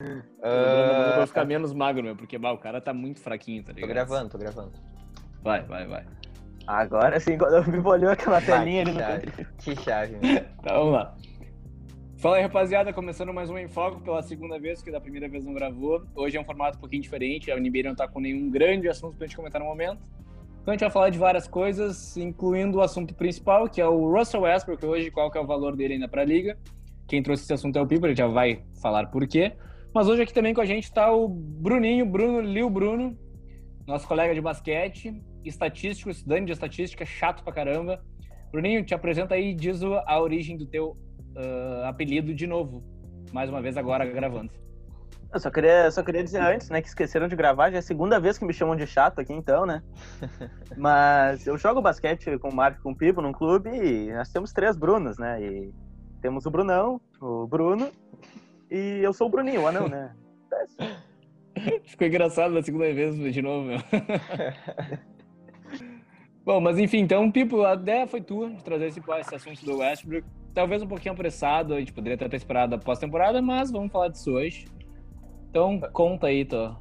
Uh... Vou ficar menos magro, meu, porque bah, o cara tá muito fraquinho, tá ligado? Tô gravando, tô gravando. Vai, vai, vai. Agora sim, quando eu me olhou aquela telinha ali no chave. Que chave, meu. Tá, vamos lá. Fala aí, rapaziada, começando mais um Em Foco pela segunda vez, que da primeira vez não gravou. Hoje é um formato um pouquinho diferente, a NBA não tá com nenhum grande assunto pra gente comentar no momento. Então a gente vai falar de várias coisas, incluindo o assunto principal, que é o Russell Westbrook hoje, qual que é o valor dele ainda pra liga. Quem trouxe esse assunto é o Pipo, ele já vai falar por quê. Mas hoje aqui também com a gente tá o Bruninho, Bruno, Lil Bruno, nosso colega de basquete, estatístico, estudante de estatística, chato pra caramba. Bruninho, te apresenta aí e diz a origem do teu uh, apelido de novo. Mais uma vez agora gravando. Eu só queria, só queria dizer antes, né, que esqueceram de gravar. Já é a segunda vez que me chamam de chato aqui, então, né? Mas eu jogo basquete com o Marco e com o Pipo num clube e nós temos três Brunos, né? E temos o Brunão, o Bruno e eu sou o Bruninho, o anão, né? Ficou engraçado na segunda vez de novo, meu. Bom, mas enfim, então, Pipo, a ideia foi tua de trazer esse, esse assunto do Westbrook. Talvez um pouquinho apressado, a gente poderia ter esperado a pós-temporada, mas vamos falar disso hoje. Então, conta aí tua,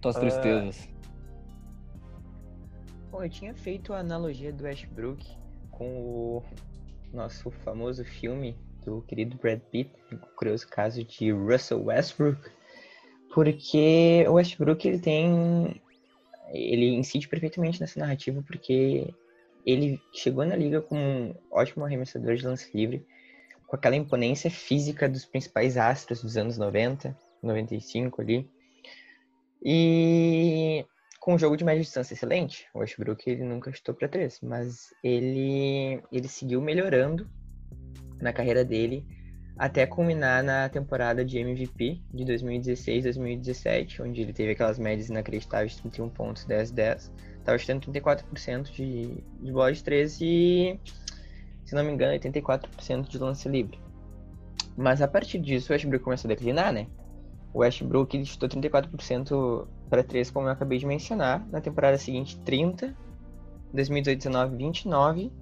tuas uh... tristezas. Bom, eu tinha feito a analogia do Westbrook com o nosso famoso filme do querido Brad Pitt, o curioso caso de Russell Westbrook, porque o Westbrook ele tem ele incide perfeitamente nessa narrativa porque ele chegou na liga como um ótimo arremessador de lance livre, com aquela imponência física dos principais astros dos anos 90, 95 ali. E com um jogo de média distância excelente. O Westbrook ele nunca chutou para três, mas ele ele seguiu melhorando na carreira dele até culminar na temporada de MVP de 2016-2017, onde ele teve aquelas médias inacreditáveis de 31 pontos, 10 10. Estava chutando 34% de, de bola de 13 e, se não me engano, 84% de lance livre. Mas a partir disso, o Westbrook começou a declinar, né? O Westbrook ele chutou 34% para 3, como eu acabei de mencionar. Na temporada seguinte, 30. 2018-19, 29.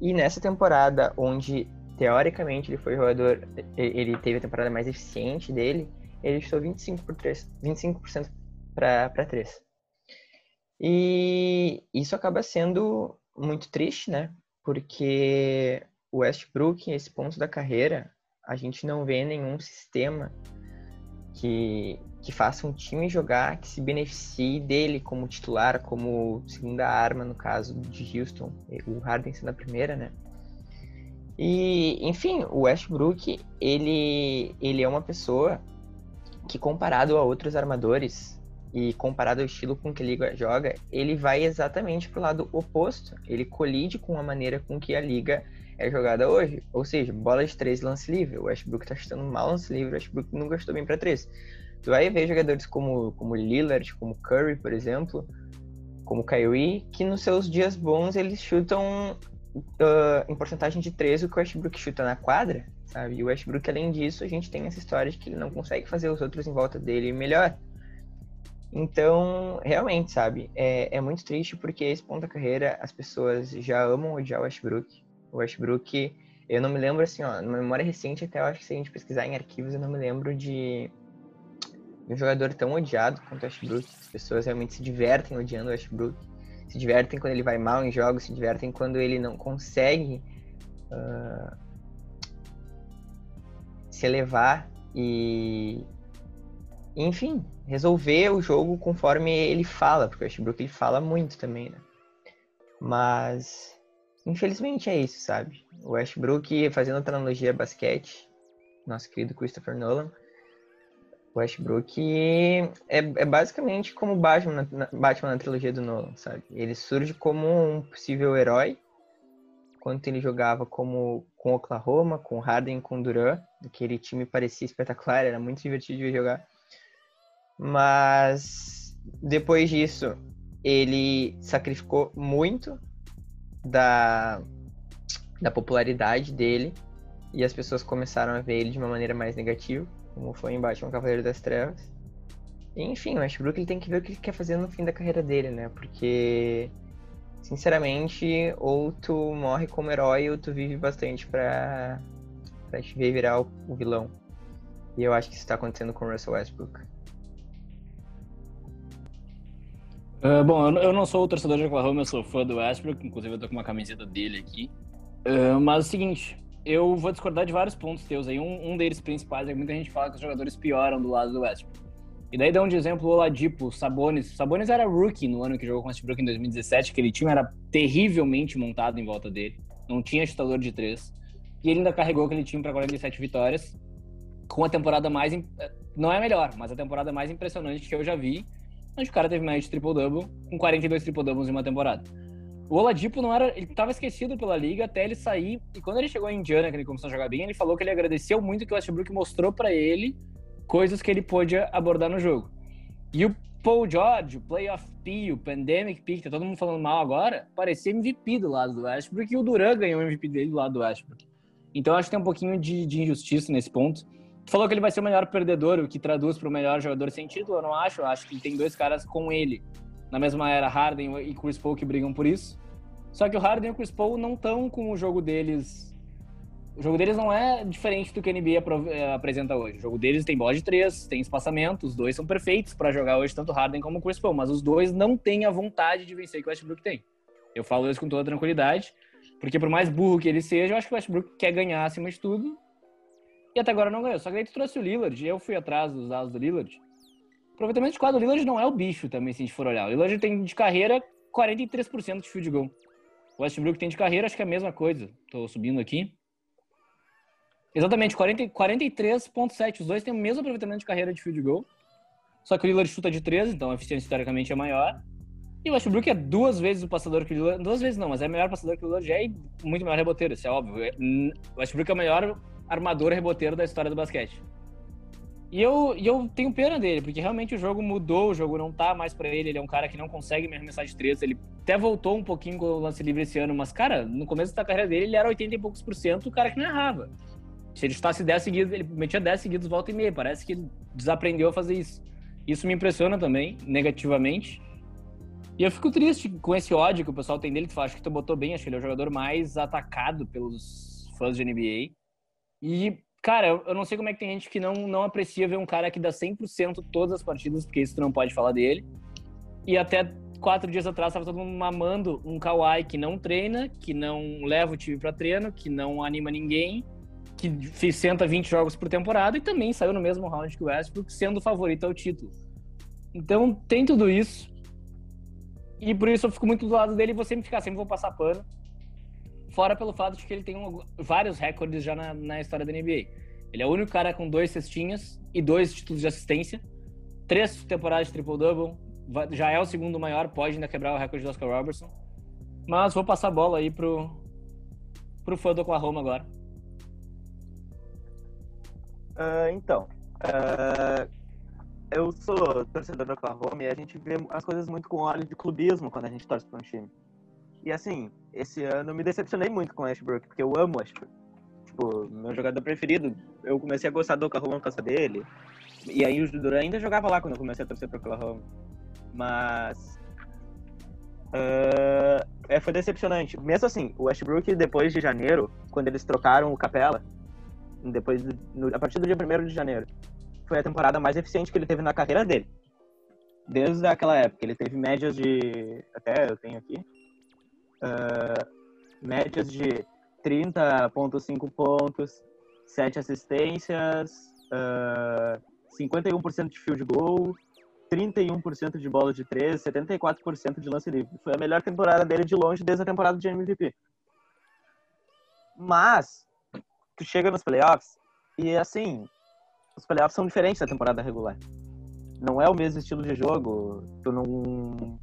E nessa temporada, onde teoricamente ele foi o jogador, ele teve a temporada mais eficiente dele, ele chutou 25 por 3, 25% para 3. E isso acaba sendo muito triste, né? Porque o Westbrook, nesse ponto da carreira, a gente não vê nenhum sistema que, que faça um time jogar que se beneficie dele como titular, como segunda arma, no caso de Houston, o Harden sendo a primeira, né? E, enfim, o Westbrook, ele, ele é uma pessoa que, comparado a outros armadores e comparado ao estilo com que a liga joga, ele vai exatamente para o lado oposto. Ele colide com a maneira com que a liga é jogada hoje. Ou seja, bola de três lance livre. O Westbrook está chutando mal lance livre, o Westbrook nunca chutou bem para três. Tu vai ver jogadores como, como Lillard, como Curry, por exemplo, como Kyrie, que nos seus dias bons eles chutam uh, em porcentagem de 13 o que o Westbrook chuta na quadra, sabe? E o Westbrook, além disso, a gente tem essa história de que ele não consegue fazer os outros em volta dele melhor. Então, realmente, sabe, é, é muito triste porque esse ponto da carreira as pessoas já amam odiar o Westbrook. O Westbrook, eu não me lembro assim, ó, na memória recente, até eu acho que se a gente pesquisar em arquivos, eu não me lembro de um jogador tão odiado quanto o Westbrook. As pessoas realmente se divertem odiando o Westbrook se divertem quando ele vai mal em jogos, se divertem quando ele não consegue uh, se elevar e, enfim, resolver o jogo conforme ele fala, porque o Westbrook ele fala muito também, né? Mas, infelizmente é isso, sabe? O Westbrook, fazendo outra analogia basquete, nosso querido Christopher Nolan, Westbrook é, é basicamente como Batman na, Batman na trilogia do Nolan, sabe? Ele surge como um possível herói quando ele jogava como com Oklahoma, com Harden, com Durant, aquele time parecia espetacular, era muito divertido de jogar. Mas depois disso, ele sacrificou muito da, da popularidade dele e as pessoas começaram a ver ele de uma maneira mais negativa como foi em Batman Cavaleiro das Trevas. Enfim, o Westbrook ele tem que ver o que ele quer fazer no fim da carreira dele, né? Porque, sinceramente, ou tu morre como herói ou tu vive bastante pra, pra te ver virar o, o vilão. E eu acho que isso está acontecendo com o Russell Westbrook. Uh, bom, eu não sou o torcedor de Oklahoma, eu sou fã do Westbrook, inclusive eu tô com uma camiseta dele aqui. Uh, mas é o seguinte, eu vou discordar de vários pontos teus aí. Um, um deles principais é que muita gente fala que os jogadores pioram do lado do Westbrook. E daí dá um de exemplo o Oladipo, Sabonis. Sabonis era rookie no ano que jogou com o Westbrook em 2017, aquele time era terrivelmente montado em volta dele. Não tinha chutador de três. E ele ainda carregou aquele time para 47 vitórias, com a temporada mais... Não é melhor, mas a temporada mais impressionante que eu já vi onde o cara teve mais de triple-double, com 42 triple-doubles em uma temporada. O Oladipo não era. Ele estava esquecido pela liga até ele sair. E quando ele chegou em Indiana, que ele começou a jogar bem, ele falou que ele agradeceu muito que o Westbrook mostrou para ele coisas que ele pôde abordar no jogo. E o Paul George, o Playoff P, o Pandemic P, que tá todo mundo falando mal agora, parecia MVP do lado do Westbrook e o Duran ganhou o MVP dele do lado do Westbrook. Então acho que tem um pouquinho de, de injustiça nesse ponto. Tu falou que ele vai ser o melhor perdedor, o que traduz para o melhor jogador sem título, eu não acho. Eu acho que tem dois caras com ele na mesma era, Harden e Chris Paul, que brigam por isso. Só que o Harden e o Chris Paul não estão com o jogo deles. O jogo deles não é diferente do que a NBA eh, apresenta hoje. O jogo deles tem bola de três, tem espaçamento, os dois são perfeitos para jogar hoje, tanto Harden como o Chris Paul, mas os dois não têm a vontade de vencer que o Westbrook tem. Eu falo isso com toda tranquilidade, porque por mais burro que ele seja, eu acho que o Westbrook quer ganhar acima de tudo e até agora não ganhou. Só que aí tu trouxe o Lillard, eu fui atrás dos dados do Lillard. O aproveitamento de quadro do Lillard não é o bicho também, se a gente for olhar. O Lillard tem de carreira 43% de field goal. Westbrook tem de carreira, acho que é a mesma coisa. Tô subindo aqui. Exatamente, 43,7. Os dois têm o mesmo aproveitamento de carreira de field goal. Só que o Lillard chuta de 13, então a eficiência historicamente é maior. E o Westbrook é duas vezes o passador que o Lillard. Duas vezes não, mas é melhor passador que o Lillard é e muito melhor reboteiro, isso é óbvio. O Westbrook é o melhor armador reboteiro da história do basquete. E eu, e eu tenho pena dele, porque realmente o jogo mudou, o jogo não tá mais para ele, ele é um cara que não consegue me arremessar de três, ele até voltou um pouquinho com o lance livre esse ano, mas, cara, no começo da carreira dele, ele era 80 e poucos por cento o cara que não errava. Se ele chutasse 10 seguidos, ele metia 10 seguidos, volta e meia, parece que ele desaprendeu a fazer isso. Isso me impressiona também, negativamente. E eu fico triste com esse ódio que o pessoal tem dele, tu acha que tu botou bem, acho que ele é o jogador mais atacado pelos fãs de NBA. E, cara, eu, não sei como é que tem gente que não, não aprecia ver um cara que dá 100% todas as partidas, porque isso tu não pode falar dele. E até quatro dias atrás estava todo mundo mamando um Kawhi que não treina, que não leva o time para treino, que não anima ninguém, que fez 120 jogos por temporada e também saiu no mesmo round que o Westbrook, sendo o favorito ao título. Então tem tudo isso. E por isso eu fico muito do lado dele e vou sempre ficar, sempre vou passar pano. Fora pelo fato de que ele tem um, vários recordes já na, na, história da NBA. Ele é o único cara com dois cestinhas e dois títulos de assistência, três temporadas de triple-double, já é o segundo maior, pode ainda quebrar o recorde do Oscar Robertson. Mas vou passar a bola aí pro, pro fã do Oklahoma agora. Uh, então, uh, eu sou torcedor do Oklahoma e a gente vê as coisas muito com óleo de clubismo quando a gente torce para um time. E assim, esse ano me decepcionei muito com o Ashbrook, porque eu amo Ashbrook. Tipo, meu jogador preferido. Eu comecei a gostar do Oklahoma por causa dele. E aí o Duran ainda jogava lá quando eu comecei a torcer pro Oklahoma. Mas. Uh, é, foi decepcionante. Mesmo assim, o Westbrook, depois de janeiro, quando eles trocaram o Capela, depois no, a partir do dia 1 de janeiro, foi a temporada mais eficiente que ele teve na carreira dele. Desde aquela época. Ele teve médias de. Até eu tenho aqui uh, médias de 30,5 pontos, 7 assistências, uh, 51% de field goal, 31% de bola de 3, 74% de lance livre. Foi a melhor temporada dele de longe desde a temporada de MVP. Mas, tu chega nos playoffs e, assim, os playoffs são diferentes da temporada regular. Não é o mesmo estilo de jogo, tu não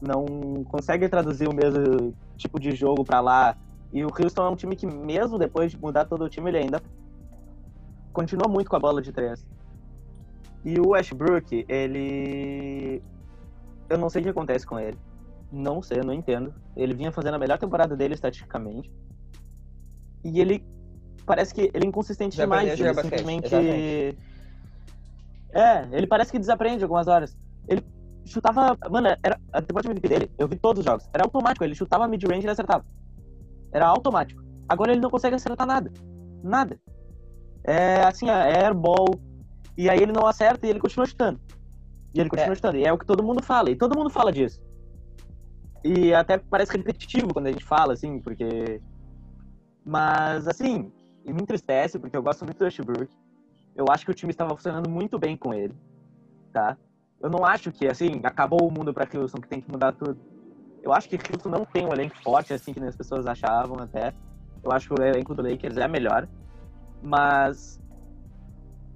não consegue traduzir o mesmo tipo de jogo para lá. E o Houston é um time que, mesmo depois de mudar todo o time, ele ainda continua muito com a bola de três. E o Westbrook, ele. Eu não sei o que acontece com ele. Não sei, não entendo. Ele vinha fazendo a melhor temporada dele estatisticamente. E ele. Parece que ele é inconsistente demais. Ele simplesmente. É, ele parece que desaprende algumas horas. Ele chutava. Mano, era, a temporada MVP dele, eu vi todos os jogos. Era automático, ele chutava mid-range e ele acertava. Era automático. Agora ele não consegue acertar nada. Nada. é assim, é airball. E aí ele não acerta e ele continua chutando. E ele continua é. chutando. E é o que todo mundo fala. E todo mundo fala disso. E até parece repetitivo quando a gente fala, assim, porque. Mas, assim, me entristece, porque eu gosto muito do Westbrook. Eu acho que o time estava funcionando muito bem com ele, tá? Eu não acho que, assim, acabou o mundo para Houston, que tem que mudar tudo. Eu acho que Houston não tem um elenco forte, assim, que as pessoas achavam até. Eu acho que o elenco do Lakers é melhor. Mas,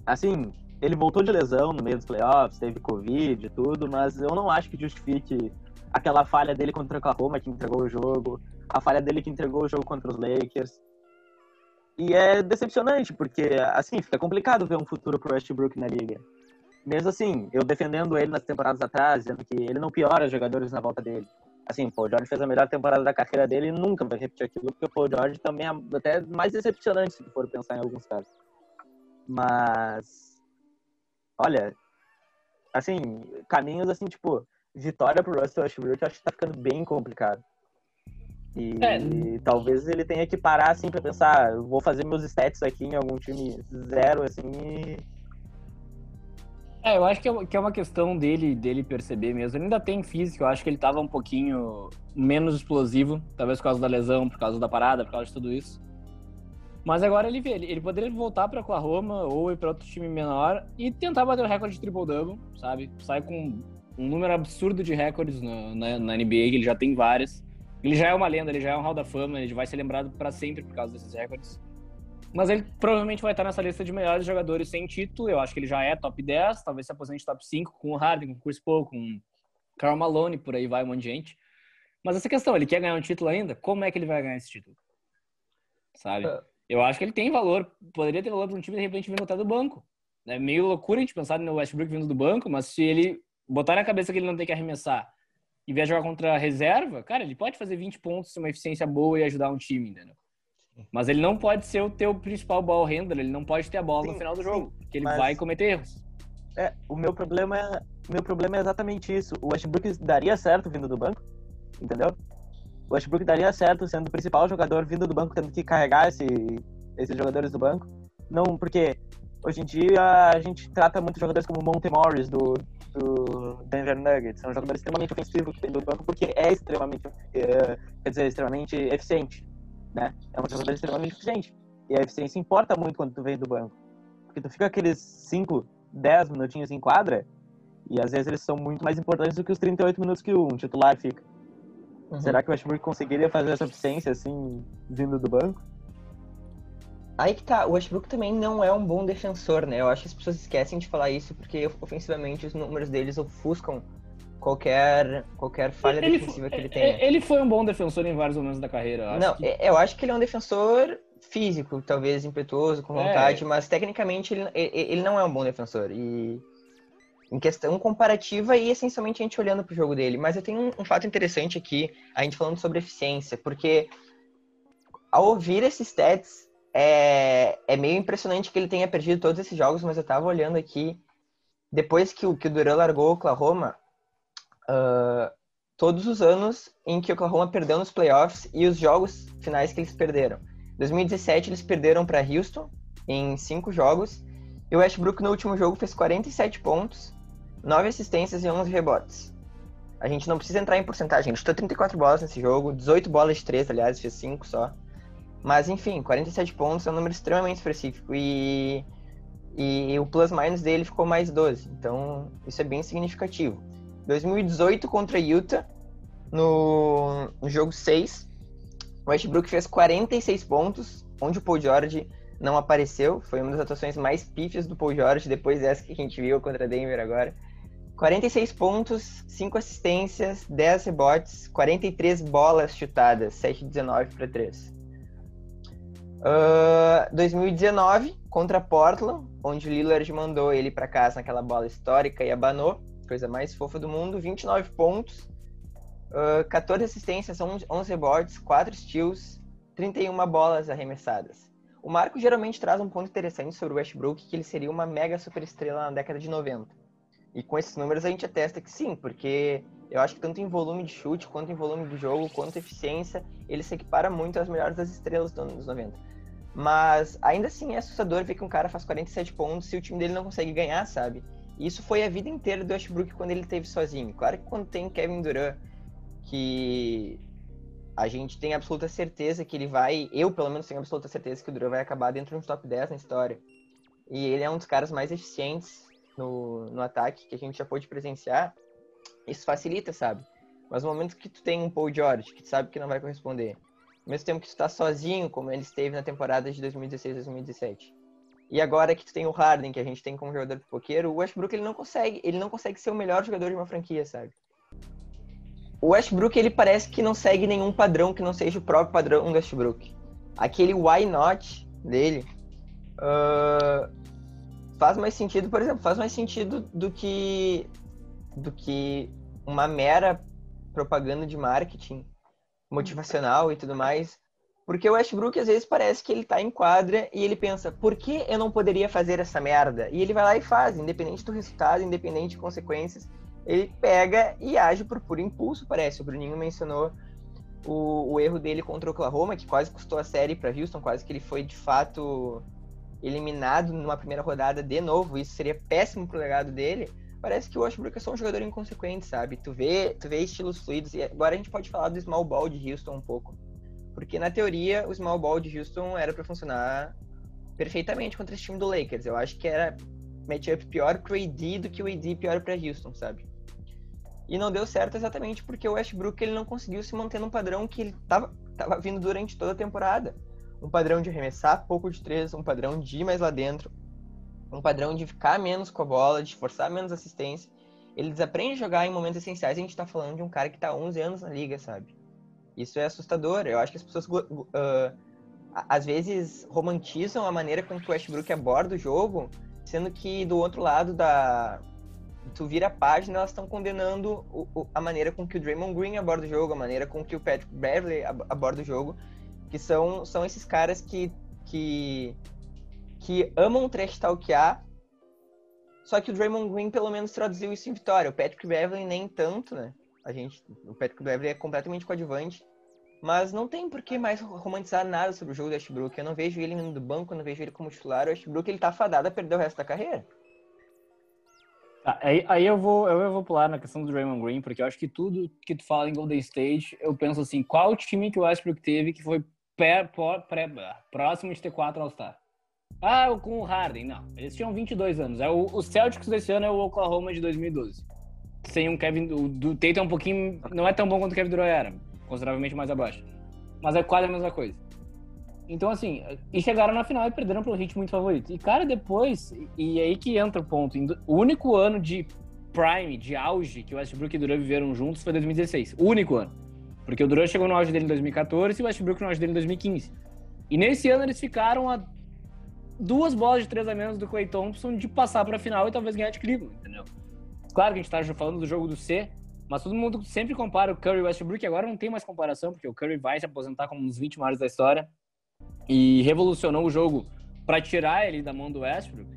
assim, ele voltou de lesão no meio dos playoffs, teve Covid e tudo, mas eu não acho que justifique aquela falha dele contra o Oklahoma que entregou o jogo, a falha dele que entregou o jogo contra os Lakers. E é decepcionante, porque, assim, fica complicado ver um futuro pro Westbrook na liga. Mesmo assim, eu defendendo ele nas temporadas atrás, dizendo que ele não piora os jogadores na volta dele. Assim, o Paul George fez a melhor temporada da carreira dele e nunca vai repetir aquilo, porque o Paul George também é até mais decepcionante, se for pensar em alguns casos. Mas, olha, assim, caminhos assim, tipo, vitória pro Russell Westbrook, eu acho que tá ficando bem complicado. E é. talvez ele tenha que parar assim pra pensar, vou fazer meus stats aqui em algum time zero, assim. E... É, eu acho que é, que é uma questão dele, dele perceber mesmo. Ele ainda tem físico, eu acho que ele tava um pouquinho menos explosivo, talvez por causa da lesão, por causa da parada, por causa de tudo isso. Mas agora ele vê, ele, poderia voltar para Oklahoma ou ir para outro time menor e tentar bater o recorde de triple-double, sabe? Sai com um número absurdo de recordes na, na, NBA, que ele já tem vários. Ele já é uma lenda, ele já é um Hall da Fama, ele vai ser lembrado para sempre por causa desses recordes. Mas ele provavelmente vai estar nessa lista de melhores jogadores sem título. Eu acho que ele já é top 10, talvez se aposente top 5 com o Harden, com o Chris Paul, com o Karl Malone, por aí vai um monte de gente. Mas essa questão, ele quer ganhar um título ainda? Como é que ele vai ganhar esse título? Sabe? É. Eu acho que ele tem valor, poderia ter valor para um time de repente vindo até do banco. É meio loucura a gente pensar no Westbrook vindo do banco, mas se ele botar na cabeça que ele não tem que arremessar e vier jogar contra a reserva, cara, ele pode fazer 20 pontos, uma eficiência boa e ajudar um time, entendeu? Mas ele não pode ser o teu principal ball handler, ele não pode ter a bola sim, no final do jogo, porque ele vai cometer erros. É, o meu problema é, meu problema é exatamente isso. O Westbrook daria certo vindo do banco, entendeu? O Westbrook daria certo sendo o principal jogador vindo do banco, tendo que carregar esse, esses jogadores do banco. Não, porque hoje em dia a gente trata muitos jogadores como Monte Morris do, do Denver Nuggets. São jogadores extremamente ofensivos que vem do banco porque é extremamente, é, quer dizer, extremamente eficiente, né? É um jogador extremamente eficiente. E a eficiência importa muito quando tu vem do banco. Porque tu fica aqueles 5, 10 minutinhos em quadra e às vezes eles são muito mais importantes do que os 38 minutos que um titular fica. Uhum. Será que o Westbrook conseguiria fazer essa eficiência assim, vindo do banco? Aí que tá, o Westbrook também não é um bom defensor, né? Eu acho que as pessoas esquecem de falar isso porque ofensivamente os números deles ofuscam qualquer, qualquer falha ele defensiva foi, que ele tenha. Ele foi um bom defensor em vários momentos da carreira. Eu não, que... É, eu acho que ele é um defensor físico, talvez impetuoso, com vontade, é. mas tecnicamente ele, ele não é um bom defensor. E em questão comparativa e essencialmente a gente olhando pro jogo dele. Mas eu tenho um, um fato interessante aqui, a gente falando sobre eficiência, porque ao ouvir esses stats é, é meio impressionante que ele tenha perdido todos esses jogos, mas eu tava olhando aqui, depois que o, que o Duran largou o Oklahoma, uh, todos os anos em que o Oklahoma perdeu nos playoffs e os jogos finais que eles perderam. 2017 eles perderam para Houston em cinco jogos e o Westbrook no último jogo fez 47 pontos, 9 assistências e 11 rebotes. A gente não precisa entrar em porcentagem, ele chutou 34 bolas nesse jogo, 18 bolas de 3, aliás, fez 5 só. Mas enfim, 47 pontos é um número extremamente específico e, e o plus-minus dele ficou mais 12. Então isso é bem significativo. 2018 contra Utah, no, no jogo 6, o Westbrook fez 46 pontos, onde o Paul George não apareceu. Foi uma das atuações mais pífias do Paul George, depois dessa que a gente viu contra Denver agora. 46 pontos, 5 assistências, 10 rebotes, 43 bolas chutadas, 7-19 para 3. Uh, 2019 contra Portland, onde o Lillard mandou ele para casa naquela bola histórica e abanou, coisa mais fofa do mundo, 29 pontos, uh, 14 assistências, 11, 11 rebotes, 4 steals, 31 bolas arremessadas. O Marco geralmente traz um ponto interessante sobre o Westbrook, que ele seria uma mega superestrela na década de 90. E com esses números a gente atesta que sim, porque eu acho que tanto em volume de chute, quanto em volume de jogo, quanto eficiência, ele se equipara muito às melhores das estrelas dos anos 90. Mas ainda assim é assustador ver que um cara faz 47 pontos se o time dele não consegue ganhar, sabe? Isso foi a vida inteira do Westbrook quando ele teve sozinho. Claro que quando tem Kevin Durant, que a gente tem absoluta certeza que ele vai, eu pelo menos tenho absoluta certeza que o Durant vai acabar dentro de um top 10 na história. E ele é um dos caras mais eficientes no, no ataque que a gente já pôde presenciar. Isso facilita, sabe? Mas no momento que tu tem um Paul George, que tu sabe que não vai corresponder, ao mesmo tempo que tu tá sozinho, como ele esteve na temporada de 2016-2017. E agora que tu tem o Harden, que a gente tem como jogador pipoqueiro, o Westbrook ele não consegue, ele não consegue ser o melhor jogador de uma franquia, sabe? O Westbrook ele parece que não segue nenhum padrão que não seja o próprio padrão do Westbrook. Aquele why not dele uh, faz mais sentido, por exemplo, faz mais sentido do que do que uma mera propaganda de marketing motivacional e tudo mais. Porque o Westbrook às vezes parece que ele tá em quadra e ele pensa, por que eu não poderia fazer essa merda? E ele vai lá e faz, independente do resultado, independente de consequências. Ele pega e age por puro impulso, parece. O Bruninho mencionou o, o erro dele contra o Oklahoma, que quase custou a série para Houston, quase que ele foi de fato eliminado numa primeira rodada de novo. Isso seria péssimo pro legado dele parece que o Westbrook é só um jogador inconsequente, sabe? Tu vê, tu vê estilos fluidos. E agora a gente pode falar do small ball de Houston um pouco. Porque na teoria o small ball de Houston era para funcionar perfeitamente contra esse time do Lakers. Eu acho que era matchup pior pro AD do que o AD pior para Houston, sabe? E não deu certo exatamente porque o Westbrook ele não conseguiu se manter num padrão que ele tava, tava vindo durante toda a temporada. Um padrão de arremessar pouco de três, um padrão de ir mais lá dentro, um padrão de ficar menos com a bola, de forçar menos assistência. Ele desaprende a jogar em momentos essenciais. A gente tá falando de um cara que tá 11 anos na liga, sabe? Isso é assustador. Eu acho que as pessoas uh, às vezes romantizam a maneira com que o Westbrook aborda o jogo, sendo que do outro lado da tu vira a página, elas estão condenando o, o, a maneira com que o Draymond Green aborda o jogo, a maneira com que o Patrick Beverly aborda o jogo, que são, são esses caras que, que que amam trash talkear, só que o Draymond Green pelo menos traduziu isso em vitória. O Patrick Beverly nem tanto, né? A gente, o Patrick Beverly é completamente coadjuvante, mas não tem por que mais romantizar nada sobre o jogo do Westbrook. Eu não vejo ele indo do banco, eu não vejo ele como titular. O Westbrook ele tá fadado a perder o resto da carreira. Tá, aí, aí eu, vou, eu vou pular na questão do Draymond Green, porque eu acho que tudo que tu fala em Golden State, eu penso assim, qual time que o Westbrook teve que foi pré, pré, próximo de ter quatro All-Star? Ah, com o Harden. Não, eles tinham 22 anos. É o, o Celtics desse ano é o Oklahoma de 2012. Sem um Kevin... O do é um pouquinho... Não é tão bom quanto o Kevin Durant era. Consideravelmente mais abaixo. Mas é quase a mesma coisa. Então, assim... E chegaram na final e perderam pelo ritmo muito favorito. E, cara, depois... E aí que entra o ponto. O único ano de prime, de auge, que o Westbrook e o Durant viveram juntos foi 2016. O único ano. Porque o Durant chegou no auge dele em 2014 e o Westbrook no auge dele em 2015. E nesse ano eles ficaram a duas bolas de três a menos do Clay Thompson de passar para a final e talvez ganhar de Cleveland, entendeu? Claro que a gente tá falando do jogo do C, mas todo mundo sempre compara o Curry e o Westbrook, agora não tem mais comparação, porque o Curry vai se aposentar como um dos 20 maiores da história e revolucionou o jogo para tirar ele da mão do Westbrook.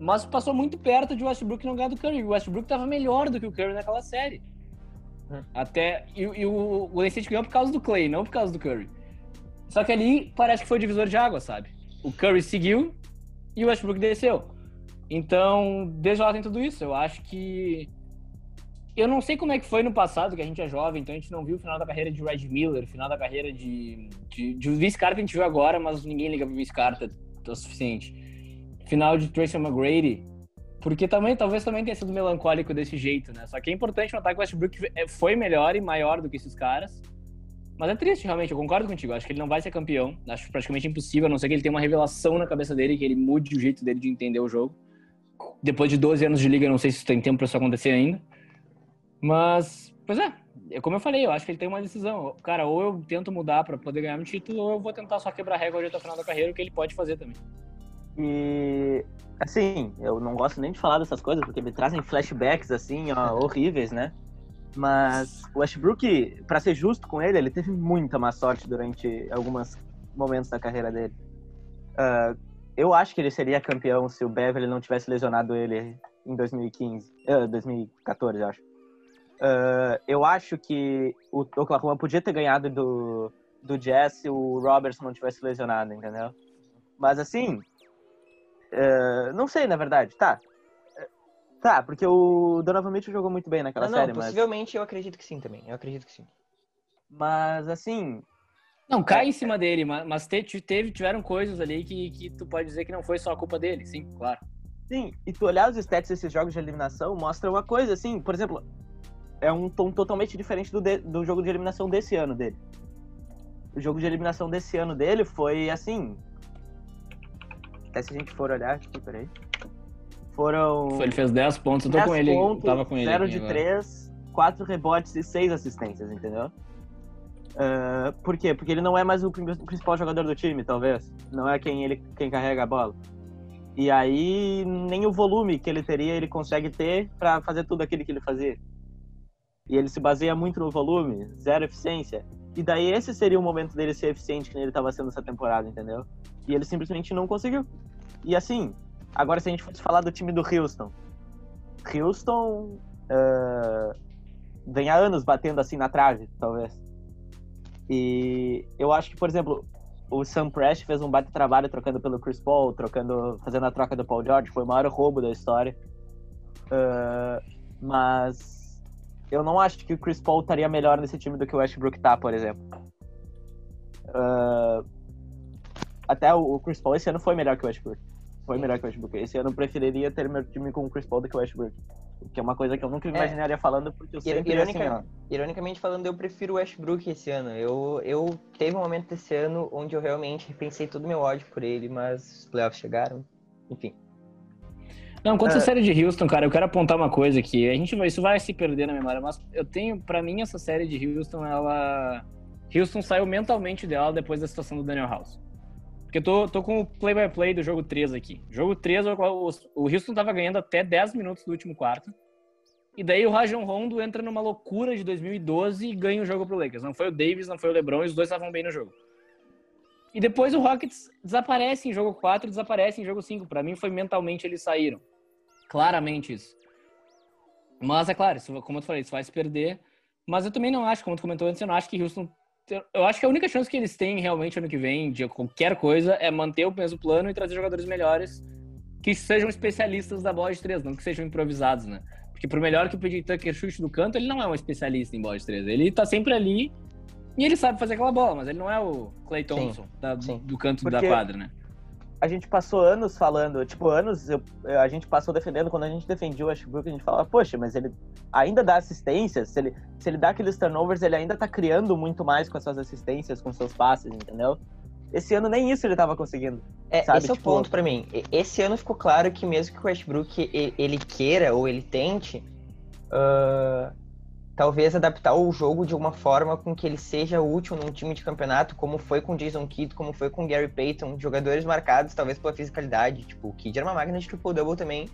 Mas passou muito perto de Westbrook não ganhar do Curry. O Westbrook tava melhor do que o Curry naquela série. Hum. Até e, e o Golden State ganhou por causa do Clay, não por causa do Curry. Só que ali parece que foi o divisor de água, sabe? o Curry seguiu e o Westbrook desceu. Então, desde lá tem tudo isso. Eu acho que. Eu não sei como é que foi no passado, que a gente é jovem, então a gente não viu o final da carreira de Red Miller, final da carreira de. De, de Vince Carter a gente viu agora, mas ninguém liga pro Vince Carter o suficiente. Final de Tracy McGrady, porque também, talvez também tenha sido melancólico desse jeito, né? Só que é importante notar que o Westbrook foi melhor e maior do que esses caras. Mas é triste, realmente, eu concordo contigo. Acho que ele não vai ser campeão. Acho praticamente impossível, a não ser que ele tenha uma revelação na cabeça dele, que ele mude o jeito dele de entender o jogo. Depois de 12 anos de liga, não sei se tem tempo para isso acontecer ainda. Mas, pois é, é, como eu falei, eu acho que ele tem uma decisão. Cara, ou eu tento mudar para poder ganhar um título, ou eu vou tentar só quebrar recorde até o final da carreira, o que ele pode fazer também. E, assim, eu não gosto nem de falar dessas coisas, porque me trazem flashbacks, assim, ó, horríveis, né? Mas o Westbrook, para ser justo com ele, ele teve muita má sorte durante alguns momentos da carreira dele. Uh, eu acho que ele seria campeão se o Beverly não tivesse lesionado ele em 2015, uh, 2014, eu acho. Uh, eu acho que o Oklahoma podia ter ganhado do, do Jazz se o Robertson não tivesse lesionado, entendeu? Mas assim, uh, não sei, na verdade, tá. Tá, porque o Donovan Mitchell jogou muito bem naquela não, série, não, possivelmente eu acredito que sim também. Eu acredito que sim. Mas assim, não, cai é, em cima dele, mas teve, tiveram coisas ali que, que tu pode dizer que não foi só a culpa dele, sim, claro. Sim, e tu olhar os stats desses jogos de eliminação mostra uma coisa, assim, por exemplo, é um tom totalmente diferente do, de, do jogo de eliminação desse ano dele. O jogo de eliminação desse ano dele foi assim. Até se a gente for olhar aqui, peraí. Foram. Ele fez 10 pontos, eu tô com ele. Pontos, tava com ele. 0 de 3, 4 rebotes e 6 assistências, entendeu? Uh, por quê? Porque ele não é mais o principal jogador do time, talvez. Não é quem ele quem carrega a bola. E aí nem o volume que ele teria ele consegue ter para fazer tudo aquilo que ele fazia. E ele se baseia muito no volume, zero eficiência. E daí esse seria o momento dele ser eficiente que ele estava sendo essa temporada, entendeu? E ele simplesmente não conseguiu. E assim, agora se a gente fosse falar do time do Houston, Houston uh, vem há anos batendo assim na trave, talvez. E eu acho que, por exemplo, o Sam Prest fez um baita trabalho trocando pelo Chris Paul, trocando, fazendo a troca do Paul George, foi o maior roubo da história. Uh, mas eu não acho que o Chris Paul estaria melhor nesse time do que o Westbrook tá, por exemplo. Uh, até o Chris Paul esse ano foi melhor que o Westbrook. Foi melhor que o Westbrook. Esse ano eu preferiria ter meu time com o Chris Paul do que o Westbrook. Que é uma coisa que eu nunca é. imaginaria é. falando, porque eu sempre Ironica, assim, Ironicamente falando, eu prefiro o Westbrook esse ano. Eu, eu teve um momento desse ano onde eu realmente repensei todo o meu ódio por ele, mas os playoffs chegaram. Enfim. Não, quanto à uh, série de Houston, cara, eu quero apontar uma coisa aqui. A gente vai, isso vai se perder na memória, mas eu tenho, para mim, essa série de Houston, ela. Houston saiu mentalmente dela depois da situação do Daniel House. Porque eu tô, tô com o play-by-play -play do jogo 3 aqui. Jogo 3, o, o Houston tava ganhando até 10 minutos do último quarto. E daí o Rajon Rondo entra numa loucura de 2012 e ganha o jogo pro Lakers. Não foi o Davis, não foi o LeBron, e os dois estavam bem no jogo. E depois o Rockets desaparece em jogo 4 desaparece em jogo 5. Para mim foi mentalmente eles saíram. Claramente isso. Mas é claro, isso, como eu falei, isso vai se perder. Mas eu também não acho, como tu comentou antes, eu não acho que Houston eu acho que a única chance que eles têm realmente ano que vem de qualquer coisa é manter o mesmo plano e trazer jogadores melhores que sejam especialistas da bola de três, não que sejam improvisados, né? Porque por melhor que o PJ Tucker chute do canto, ele não é um especialista em bola de três. Ele tá sempre ali e ele sabe fazer aquela bola, mas ele não é o Clay Thompson sim, da, sim. do canto Porque... da quadra, né? A gente passou anos falando, tipo, anos eu, a gente passou defendendo, quando a gente defendia o Westbrook, a gente falava, poxa, mas ele ainda dá assistências, se ele, se ele dá aqueles turnovers, ele ainda tá criando muito mais com as suas assistências, com seus passes, entendeu? Esse ano nem isso ele tava conseguindo. É, sabe? esse é o tipo... ponto para mim. Esse ano ficou claro que mesmo que o Westbrook ele queira ou ele tente, uh, talvez adaptar o jogo de uma forma com que ele seja útil num time de campeonato, como foi com Jason Kidd, como foi com Gary Payton, jogadores marcados talvez pela fisicalidade, tipo, o Kidd era uma máquina de triple-double também,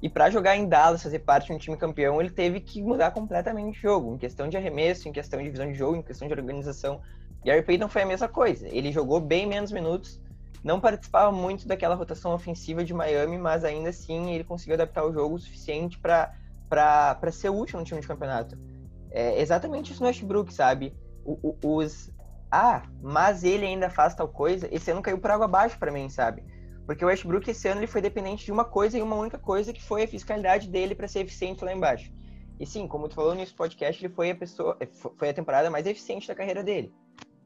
e para jogar em Dallas, fazer parte de um time campeão, ele teve que mudar completamente o jogo, em questão de arremesso, em questão de visão de jogo, em questão de organização. Gary Payton foi a mesma coisa, ele jogou bem menos minutos, não participava muito daquela rotação ofensiva de Miami, mas ainda assim ele conseguiu adaptar o jogo o suficiente para ser útil no time de campeonato. É exatamente isso no Westbrook, sabe? O, o, os. Ah, mas ele ainda faz tal coisa. Esse ano caiu por água abaixo para mim, sabe? Porque o Westbrook esse ano ele foi dependente de uma coisa e uma única coisa que foi a fiscalidade dele para ser eficiente lá embaixo. E sim, como tu falou nesse podcast, ele foi a pessoa, é, foi a temporada mais eficiente da carreira dele.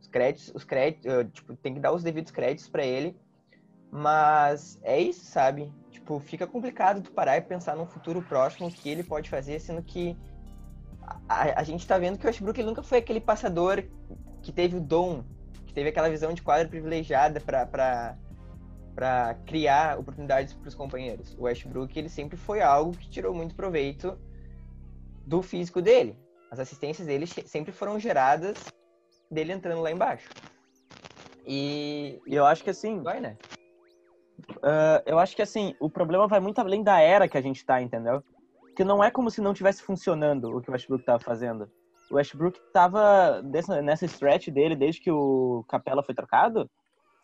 Os créditos, os créditos, tipo, tem que dar os devidos créditos para ele. Mas é isso, sabe? Tipo, fica complicado tu parar e pensar num futuro próximo que ele pode fazer, sendo que a, a gente tá vendo que o Westbrook nunca foi aquele passador que teve o dom, que teve aquela visão de quadra privilegiada para para criar oportunidades para os companheiros. O Westbrook ele sempre foi algo que tirou muito proveito do físico dele. As assistências dele sempre foram geradas dele entrando lá embaixo. E, e eu acho que assim. Vai, né? Uh, eu acho que assim, o problema vai muito além da era que a gente tá, entendeu? Que não é como se não tivesse funcionando o que o Westbrook estava fazendo. O Westbrook estava nessa stretch dele desde que o Capela foi trocado,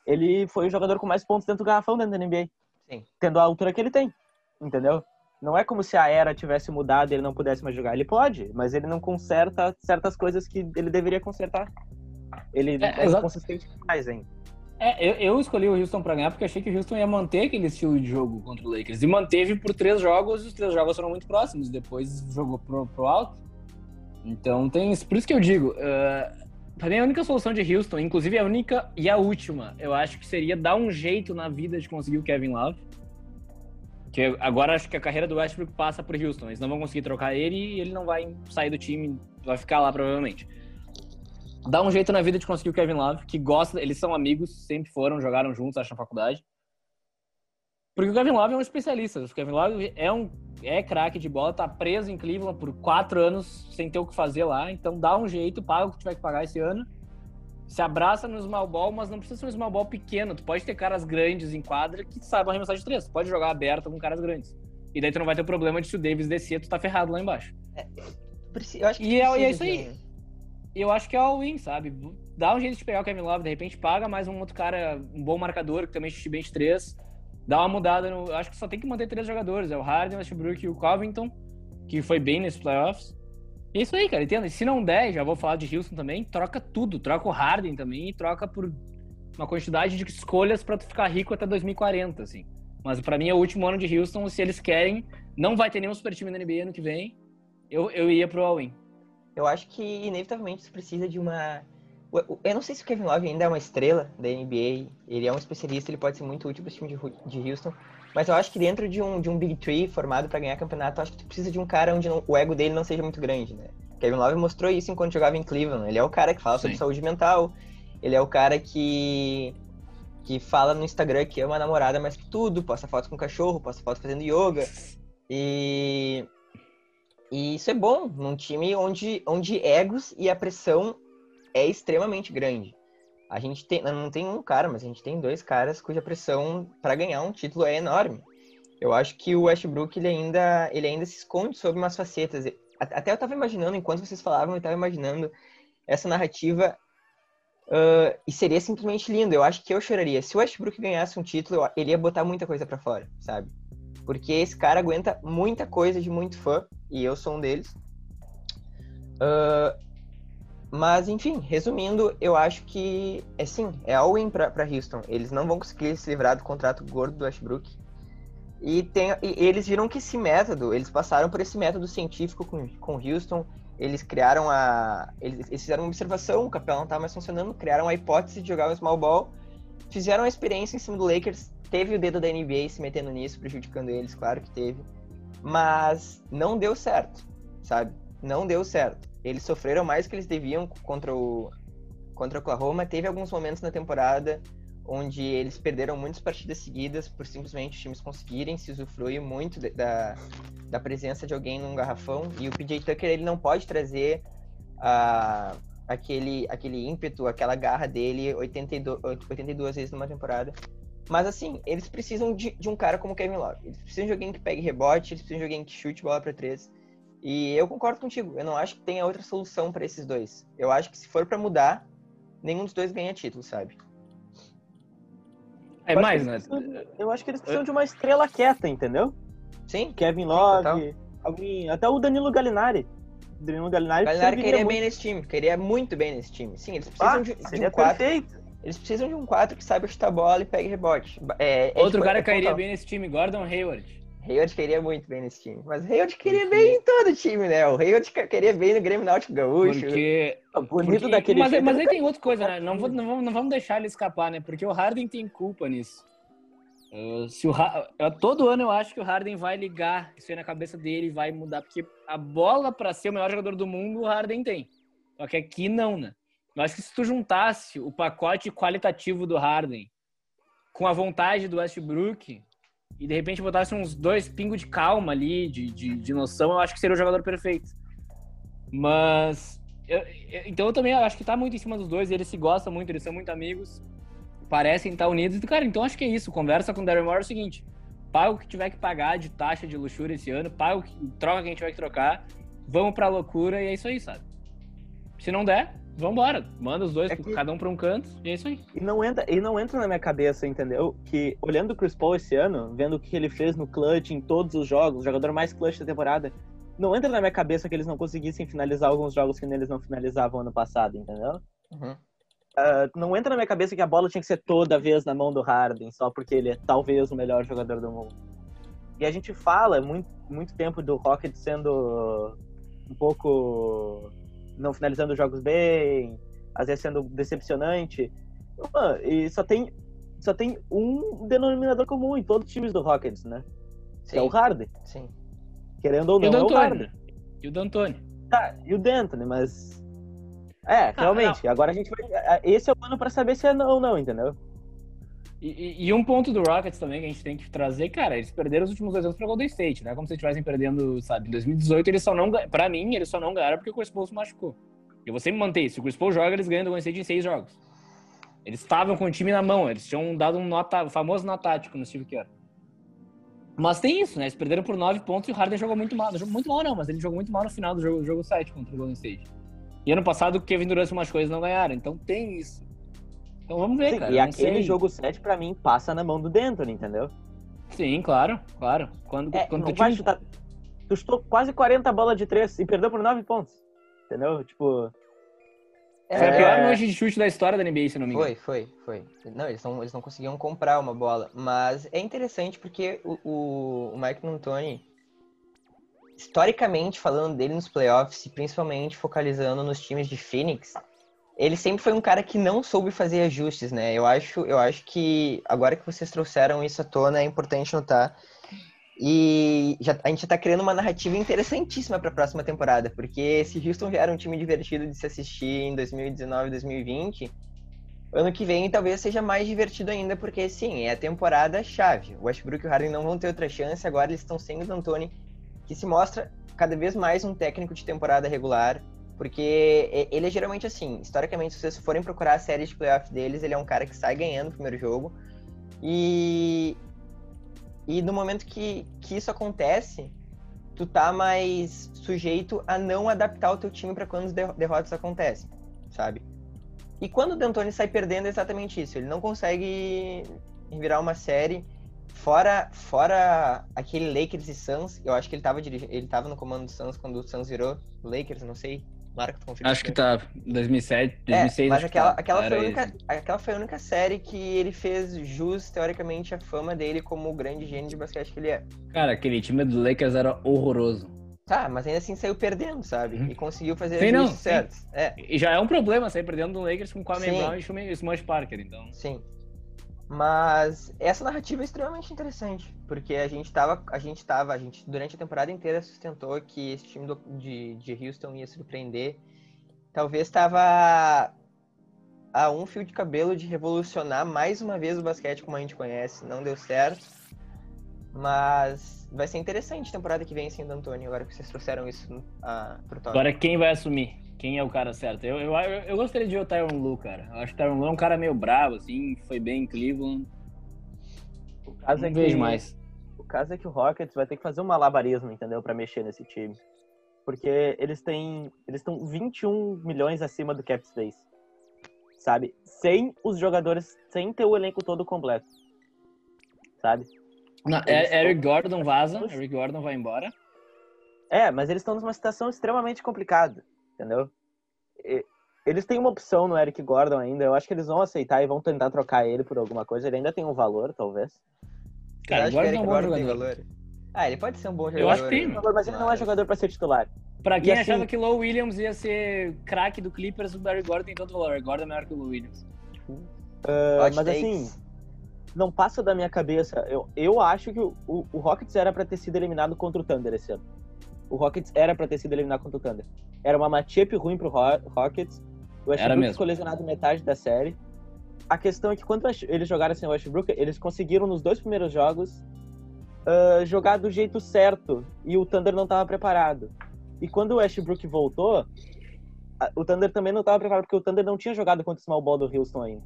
ele foi o jogador com mais pontos dentro do garrafão dentro da NBA. Sim. Tendo a altura que ele tem, entendeu? Não é como se a era tivesse mudado e ele não pudesse mais jogar. Ele pode, mas ele não conserta certas coisas que ele deveria consertar. Ele é, é consistente demais hein É, eu, eu, escolhi o Houston para ganhar porque achei que o Houston ia manter aquele estilo de jogo contra o Lakers. E manteve por três jogos, e os três jogos foram muito próximos. Depois jogou pro, pro alto. Então tem isso. Por isso que eu digo, uh, mim a única solução de Houston, inclusive a única e a última, eu acho que seria dar um jeito na vida de conseguir o Kevin Love. Que agora acho que a carreira do Westbrook passa por Houston. Eles não vão conseguir trocar ele e ele não vai sair do time, vai ficar lá provavelmente. Dá um jeito na vida de conseguir o Kevin Love, que gosta, eles são amigos, sempre foram, jogaram juntos, acho, na faculdade. Porque o Kevin Love é um especialista. O Kevin Love é um é craque de bola, tá preso em Cleveland por quatro anos sem ter o que fazer lá. Então dá um jeito, paga o que tiver que pagar esse ano. Se abraça no small ball, mas não precisa ser um small ball pequeno. Tu pode ter caras grandes em quadra que saibam arremessar de três. Tu pode jogar aberto com caras grandes. E daí tu não vai ter problema de se o Davis descer, tu tá ferrado lá embaixo. É, eu acho que e, é, e é isso aí. Eu acho que é all-in, sabe? Dá um jeito de pegar o Kevin Love, de repente paga mais um outro cara, um bom marcador, que também chute bem de três dá uma mudada no. Acho que só tem que manter três jogadores: é o Harden, o Westbrook e o Covington, que foi bem nesses playoffs. E é isso aí, cara, entenda. Se não der, já vou falar de Houston também, troca tudo. Troca o Harden também e troca por uma quantidade de escolhas para tu ficar rico até 2040, assim. Mas para mim é o último ano de Houston, se eles querem, não vai ter nenhum super time na NBA ano que vem. Eu, eu ia pro All-In. Eu acho que inevitavelmente isso precisa de uma eu não sei se o Kevin Love ainda é uma estrela da NBA, ele é um especialista, ele pode ser muito útil para o time de Houston, mas eu acho que dentro de um, de um Big Three formado para ganhar campeonato, eu acho que tu precisa de um cara onde não, o ego dele não seja muito grande, né? Kevin Love mostrou isso enquanto jogava em Cleveland. Ele é o cara que fala Sim. sobre saúde mental, ele é o cara que que fala no Instagram que ama a namorada mais que tudo, posta fotos com o cachorro, posta fotos fazendo yoga. E, e isso é bom num time onde, onde egos e a pressão é extremamente grande. A gente tem, não tem um cara, mas a gente tem dois caras cuja pressão para ganhar um título é enorme. Eu acho que o Westbrook ele ainda, ele ainda se esconde sob umas facetas. Até eu estava imaginando, enquanto vocês falavam, eu estava imaginando essa narrativa uh, e seria simplesmente lindo. Eu acho que eu choraria. Se o Westbrook ganhasse um título, ele ia botar muita coisa para fora, sabe? Porque esse cara aguenta muita coisa de muito fã, e eu sou um deles. Uh, mas, enfim, resumindo, eu acho que é sim, é all-in pra Houston. Eles não vão conseguir se livrar do contrato gordo do Westbrook. E, tem, e eles viram que esse método, eles passaram por esse método científico com, com Houston. Eles criaram a. Eles, eles fizeram uma observação, o capel não estava mais funcionando, criaram a hipótese de jogar um small ball, fizeram a experiência em cima do Lakers. Teve o dedo da NBA se metendo nisso, prejudicando eles, claro que teve. Mas não deu certo, sabe? Não deu certo. Eles sofreram mais que eles deviam contra o contra o Oklahoma. Teve alguns momentos na temporada onde eles perderam muitas partidas seguidas por simplesmente os times conseguirem se usufruir muito da, da presença de alguém num garrafão. E o PJ Tucker ele não pode trazer a, aquele, aquele ímpeto, aquela garra dele 82, 82 vezes numa temporada. Mas assim, eles precisam de, de um cara como Kevin Love. Eles precisam de alguém que pegue rebote, eles precisam de alguém que chute bola para três. E eu concordo contigo. Eu não acho que tenha outra solução para esses dois. Eu acho que se for para mudar, nenhum dos dois ganha título, sabe? É mais, né? Eu acho que eles precisam de uma estrela quieta, entendeu? Sim. Kevin Love, alguém, até o Danilo Gallinari. Danilo Gallinari, Gallinari queria muito... bem nesse time, queria muito bem nesse time. Sim, eles precisam ah, de, de um quatro. Eles precisam de um 4 que saiba chutar bola e pegue rebote. É, é Outro tipo, cara é cairia bem nesse time, Gordon Hayward. Hayward queria muito bem nesse time. Mas Hayward queria bem em todo time, né? O Hayward queria bem no Grêmio Náutico Gaúcho. Porque... Bonito porque... daquele Mas, mas aí tem outra coisa, né? Não, vou, não, vamos, não vamos deixar ele escapar, né? Porque o Harden tem culpa nisso. Uh, se o uh, todo ano eu acho que o Harden vai ligar isso aí na cabeça dele e vai mudar. Porque a bola para ser o melhor jogador do mundo, o Harden tem. Só que aqui não, né? Acho que se tu juntasse o pacote qualitativo do Harden com a vontade do Westbrook, e de repente botasse uns dois pingos de calma ali, de, de, de noção, eu acho que seria o jogador perfeito. Mas. Eu, eu, então eu também acho que tá muito em cima dos dois, eles se gostam muito, eles são muito amigos, parecem estar unidos. Cara, então acho que é isso. Conversa com o Darren Moore é o seguinte: paga o que tiver que pagar de taxa de luxúria esse ano, paga o que, troca quem tiver que trocar, vamos pra loucura e é isso aí, sabe? Se não der, Vambora, manda os dois, é que... cada um pra um canto, e é isso aí. E não, entra, e não entra na minha cabeça, entendeu? Que olhando o Chris Paul esse ano, vendo o que ele fez no clutch em todos os jogos, o jogador mais clutch da temporada, não entra na minha cabeça que eles não conseguissem finalizar alguns jogos que eles não finalizavam ano passado, entendeu? Uhum. Uh, não entra na minha cabeça que a bola tinha que ser toda vez na mão do Harden, só porque ele é talvez o melhor jogador do mundo. E a gente fala muito, muito tempo do Rocket sendo um pouco não finalizando jogos bem, às vezes sendo decepcionante. e só tem só tem um denominador comum em todos os times do Rockets, né? Sim. Que é o Harden. Sim. Querendo ou não, e o é o Harden. E o D'Antoni. Tá, e o D'Antoni, mas é, ah, realmente. Agora a gente vai. Esse é o ano para saber se é não ou não, entendeu? E, e, um ponto do Rockets também que a gente tem que trazer, cara, eles perderam os últimos dois anos pra Golden State, né? Como se estivessem perdendo, sabe? Em 2018 eles só não Pra mim, eles só não ganharam porque o Chris Paul se machucou. Vou sempre manter isso. Se o Chris Paul joga, eles ganham do Golden State em seis jogos. Eles estavam com o time na mão, eles tinham dado um nota, famoso nó tático no Steve Kerr. Mas tem isso, né? Eles perderam por nove pontos e o Harden jogou muito mal. Jogou muito mal, não, mas ele jogou muito mal no final do jogo, jogo 7 contra o Golden State. E ano passado o Kevin Durant umas coisas não ganharam, então tem isso. Então vamos ver, Sim, cara. E aquele sei. jogo 7 pra mim passa na mão do Denton, entendeu? Sim, claro, claro. Quando, é, quando tu time... chutar... Tu chutou quase 40 bolas de 3 e perdeu por 9 pontos. Entendeu? Tipo. Foi a pior noite de chute da história da NBA, se não me engano. Foi, foi, foi. Não, eles não, eles não conseguiam comprar uma bola. Mas é interessante porque o, o, o Mike Montoni historicamente falando dele nos playoffs, e principalmente focalizando nos times de Phoenix, ele sempre foi um cara que não soube fazer ajustes, né? Eu acho, eu acho que agora que vocês trouxeram isso à tona, é importante notar. E já, a gente está criando uma narrativa interessantíssima para a próxima temporada, porque se Houston já era um time divertido de se assistir em 2019 2020, ano que vem talvez seja mais divertido ainda, porque sim, é a temporada chave. O Westbrook e o Harden não vão ter outra chance, agora eles estão sem o D'Antoni que se mostra cada vez mais um técnico de temporada regular, porque ele é geralmente assim, historicamente, se vocês forem procurar a série de playoff deles, ele é um cara que sai ganhando o primeiro jogo, e, e no momento que, que isso acontece, tu tá mais sujeito a não adaptar o teu time para quando as derrotas acontecem, sabe? E quando o D'Antoni sai perdendo é exatamente isso, ele não consegue virar uma série Fora, fora aquele Lakers e Suns, eu acho que ele tava, ele tava no comando do Suns quando o Suns virou Lakers, não sei. Marca, tu confirma. Acho que tá. 2007, 2006. É, mas aquela, tá. aquela, foi a única, aquela foi a única série que ele fez jus, teoricamente, a fama dele como o grande gênio de basquete que ele é. Cara, aquele time do Lakers era horroroso. Tá, mas ainda assim saiu perdendo, sabe? Uhum. E conseguiu fazer sim, não, certo. É. E já é um problema sair perdendo do Lakers com Kwame Brown e Smash Parker, então. Sim. Mas essa narrativa é extremamente interessante, porque a gente tava, a gente tava, a gente durante a temporada inteira sustentou que esse time do, de, de Houston ia surpreender. Talvez estava a um fio de cabelo de revolucionar mais uma vez o basquete como a gente conhece. Não deu certo, mas vai ser interessante temporada que vem sem o Antônio, agora que vocês trouxeram isso uh, pro top. Agora quem vai assumir? Quem é o cara certo. Eu, eu, eu gostaria de ver o Tyron Lu, cara. Eu acho que o Tyron Lu é um cara meio bravo, assim, foi bem em Cleveland. O caso Não é vejo que, mais. O caso é que o Rockets vai ter que fazer um malabarismo, entendeu? para mexer nesse time. Porque eles têm. Eles estão 21 milhões acima do cap space. Sabe? Sem os jogadores, sem ter o elenco todo completo. Sabe? Não, é, Eric Gordon vaza, Eric Gordon vai embora. É, mas eles estão numa situação extremamente complicada entendeu? Eles têm uma opção no Eric Gordon ainda. Eu acho que eles vão aceitar e vão tentar trocar ele por alguma coisa. Ele ainda tem um valor, talvez. Cara, que Eric é um Gordon tem valor. Ah, ele pode ser um bom jogador. Eu acho que tem. Mas ele não é jogador para ser titular. Pra quem e achava assim... que Low Williams ia ser craque do Clippers, o Barry Gordon tem todo valor. Barry Gordon é melhor que o Low Williams. Uh, mas takes. assim, não passa da minha cabeça. Eu, eu acho que o, o, o Rockets era para ter sido eliminado contra o Thunder esse ano o Rockets era para ter sido eliminado contra o Thunder. Era uma matchup ruim pro Rockets. O Westbrook ficou lesionado metade da série. A questão é que quando eles jogaram sem o Westbrook, eles conseguiram nos dois primeiros jogos uh, jogar do jeito certo e o Thunder não estava preparado. E quando o Westbrook voltou, o Thunder também não estava preparado porque o Thunder não tinha jogado contra o small ball do Houston ainda.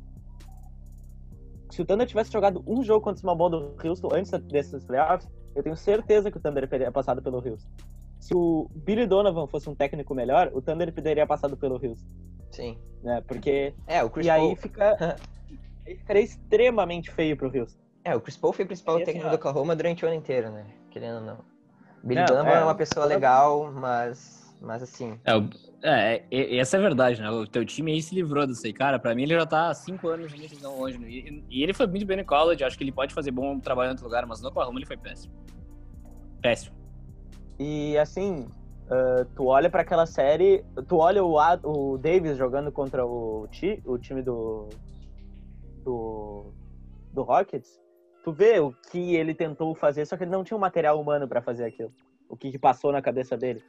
Se o Thunder tivesse jogado um jogo contra o small ball do Houston antes desses playoffs, eu tenho certeza que o Thunder teria passado pelo Houston se o Billy Donovan fosse um técnico melhor, o Thunder teria passado pelo Houston. Sim. Né? Porque. É, o Chris e Paul... aí fica. ficaria extremamente feio pro Houston. É, o Chris Paul foi o principal assim, técnico do Oklahoma durante o ano inteiro, né? Querendo ou não. Billy não, Donovan é, é uma pessoa legal, mas. Mas assim. É, é, essa é a verdade, né? O teu time aí se livrou disso aí. Cara, pra mim ele já tá há cinco anos indo não longe. Né? E, e, ele foi muito bem no college, acho que ele pode fazer bom trabalho em outro lugar, mas no Oklahoma ele foi péssimo. Péssimo. E assim, uh, tu olha para aquela série, tu olha o, Ad, o Davis jogando contra o, ti, o time do, do, do Rockets, tu vê o que ele tentou fazer, só que ele não tinha o um material humano para fazer aquilo. O que, que passou na cabeça dele.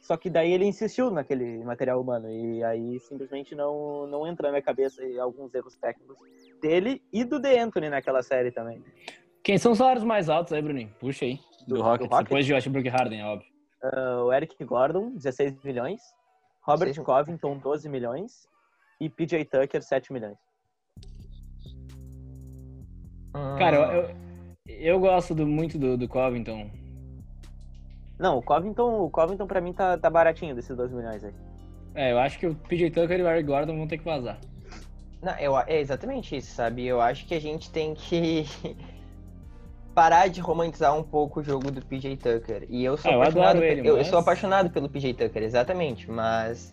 Só que daí ele insistiu naquele material humano e aí simplesmente não, não entra na minha cabeça alguns erros técnicos dele e do De Anthony naquela série também. Quem são os salários mais altos aí, Bruninho? Puxa aí. Do, do, Rockets, do Rockets, depois de Westbrook Harden, é óbvio. Uh, o Eric Gordon, 16 milhões. Robert Covington, 12 milhões. E PJ Tucker, 7 milhões. Cara, eu, eu, eu gosto do, muito do, do Covington. Não, o Covington, o Covington pra mim tá, tá baratinho desses 2 milhões aí. É, eu acho que o PJ Tucker e o Eric Gordon vão ter que vazar. Não, eu, é exatamente isso, sabe? Eu acho que a gente tem que parar de romantizar um pouco o jogo do PJ Tucker. E eu sou, ah, apaixonado, eu, ele, eu, mas... eu, sou apaixonado pelo PJ Tucker, exatamente. Mas,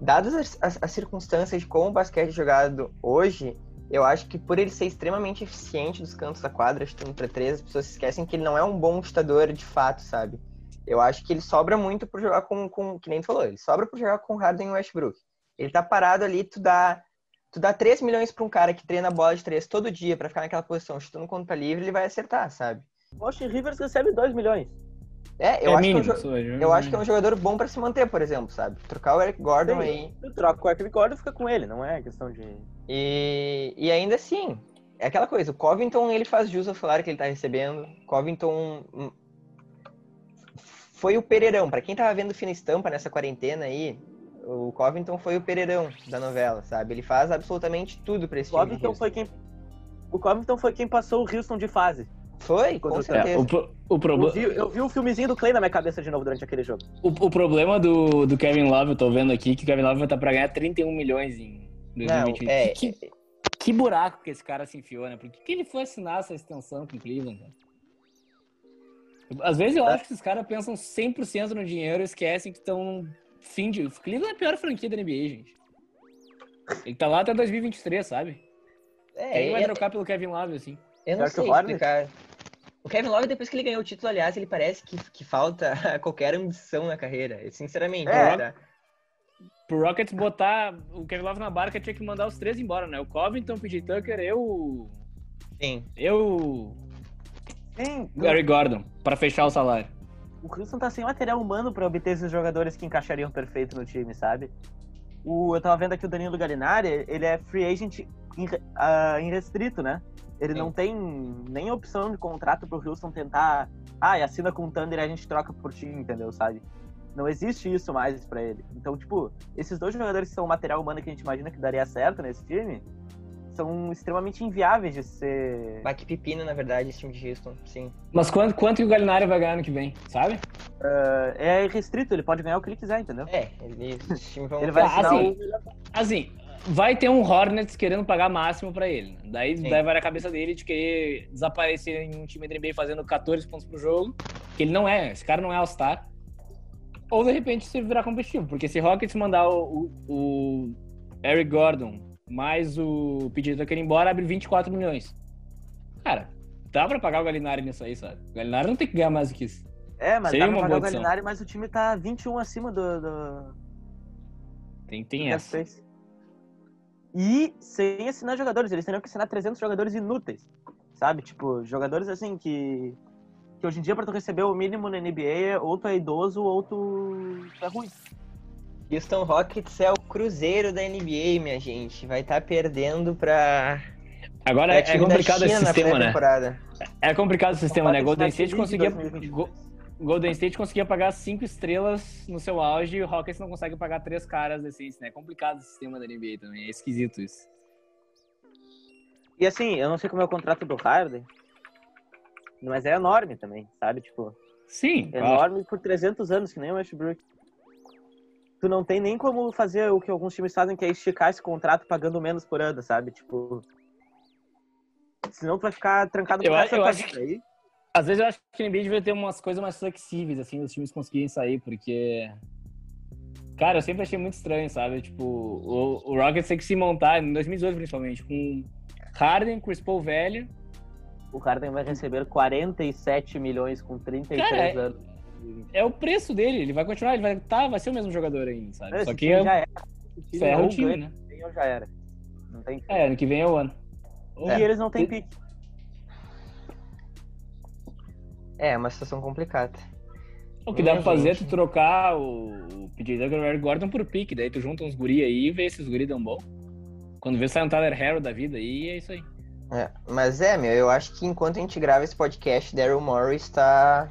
dadas as, as, as, circunstâncias de como o basquete é jogado hoje, eu acho que por ele ser extremamente eficiente dos cantos da quadra, chutando para três, as pessoas esquecem que ele não é um bom chutador de fato, sabe? Eu acho que ele sobra muito por jogar com, com que nem tu falou, ele sobra por jogar com Harden e Westbrook. Ele tá parado ali, tu dá tu dá 3 milhões para um cara que treina bola de 3 todo dia para ficar naquela posição, chutando quando tá livre, ele vai acertar, sabe? O Austin Rivers recebe 2 milhões. É, eu, é acho, mínimo, que é um, eu acho que é um jogador bom para se manter, por exemplo, sabe? Trocar o Eric Gordon Sim, aí. Tu troca o Eric Gordon fica com ele, não é questão de. E, e ainda assim, é aquela coisa, o Covington ele faz jus ao salário que ele tá recebendo. Covington hum, foi o Pereirão. Para quem tava vendo Fina Estampa nessa quarentena aí, o Covington foi o Pereirão da novela, sabe? Ele faz absolutamente tudo pra esse o Covington foi quem O Covington foi quem passou o Houston de fase. Foi, com certeza. É, o, o problema... eu, vi, eu vi o filmezinho do Clay na minha cabeça de novo durante aquele jogo. O, o problema do, do Kevin Love, eu tô vendo aqui, que o Kevin Love vai estar pra ganhar 31 milhões em 2020. Não, é... que, que buraco que esse cara se enfiou, né? Por que, que ele foi assinar essa extensão com o Cleveland? Cara? Às vezes eu é. acho que esses caras pensam 100% no dinheiro e esquecem que estão fim de. Cleveland é a pior franquia da NBA, gente. Ele tá lá até 2023, sabe? É, Quem vai é... trocar pelo Kevin Love, assim? Eu não sei explicar. O Kevin Love, depois que ele ganhou o título, aliás, ele parece que, que falta qualquer ambição na carreira. Sinceramente. É. Tá... Pro Rockets botar o Kevin Love na barca, tinha que mandar os três embora, né? O Covington, o PJ Tucker, eu... Sim. Eu... Sim. Gary Gordon, para fechar o salário o Houston tá sem material humano para obter esses jogadores que encaixariam perfeito no time, sabe? O, eu tava vendo aqui o Danilo Gallinari, ele é free agent in, uh, irrestrito, né? Ele Sim. não tem nem opção de contrato pro Houston tentar, ah, e assina com o Thunder e a gente troca por time, entendeu, sabe? Não existe isso mais para ele. Então, tipo, esses dois jogadores que são material humano que a gente imagina que daria certo nesse time, são extremamente inviáveis de ser. Vai que pepino, na verdade, esse time de Houston, sim. Mas quanto, quanto que o Galinari vai ganhar ano que vem, sabe? Uh, é restrito, ele pode ganhar o que ele quiser, entendeu? É, ele, vão... ele vai assim, o... assim, vai ter um Hornets querendo pagar máximo pra ele. Né? Daí, daí vai na cabeça dele de querer desaparecer em um time da NBA fazendo 14 pontos pro jogo, que ele não é, esse cara não é All-Star. Ou de repente se virar competitivo, porque se Rockets mandar o, o, o Eric Gordon mais o pedido daquele embora, abre 24 milhões. Cara, dá pra pagar o Galinari nisso aí, sabe? O Galinari não tem que ganhar mais do que isso. É, mas Seria dá pra pagar o Galinari, mas o time tá 21 acima do... do... Tem, tem essa. E sem assinar jogadores, eles teriam que assinar 300 jogadores inúteis, sabe? Tipo, jogadores assim que que hoje em dia, para tu receber o mínimo na NBA, ou tu é idoso ou tu é ruim. Houston Rockets é o cruzeiro da NBA, minha gente. Vai estar tá perdendo pra. Agora pra é complicado esse sistema, né? É complicado o sistema, né? Golden State conseguia. Golden State conseguia pagar cinco estrelas no seu auge e o Rockets não consegue pagar três caras decentes, né? É complicado o sistema da NBA também, é esquisito isso. E assim, eu não sei como é o contrato do Harden, mas é enorme também, sabe? Tipo, Sim. Enorme claro. por 300 anos, que nem o Westbrook tu não tem nem como fazer o que alguns times fazem, que é esticar esse contrato pagando menos por ano, sabe? Tipo. Senão tu vai ficar trancado por essa eu acho que, aí. Às vezes eu acho que o NBA devia ter umas coisas mais flexíveis, assim, os times conseguirem sair, porque. Cara, eu sempre achei muito estranho, sabe? Tipo, o, o Rockets tem que se montar, em 2018 principalmente, com Harden, Chris Paul velho. O Harden vai receber 47 milhões com 33 Cara, anos. É o preço dele, ele vai continuar, ele vai, tá, vai ser o mesmo jogador ainda, sabe? Esse Só que é, já era. Time ferra ou o time, né? já era. Não tem É, ano que vem é o ano. E É. eles não têm pique. É, é uma situação complicada. O que dá pra Minha fazer é tu trocar o, o PJ Tucker e o Eric Gordon por pique, daí tu junta uns guri aí e vê se os guri dão bom. Quando vê sai um Tyler Harrow da vida aí, é isso aí. É, mas é, meu, eu acho que enquanto a gente grava esse podcast, Daryl Morey está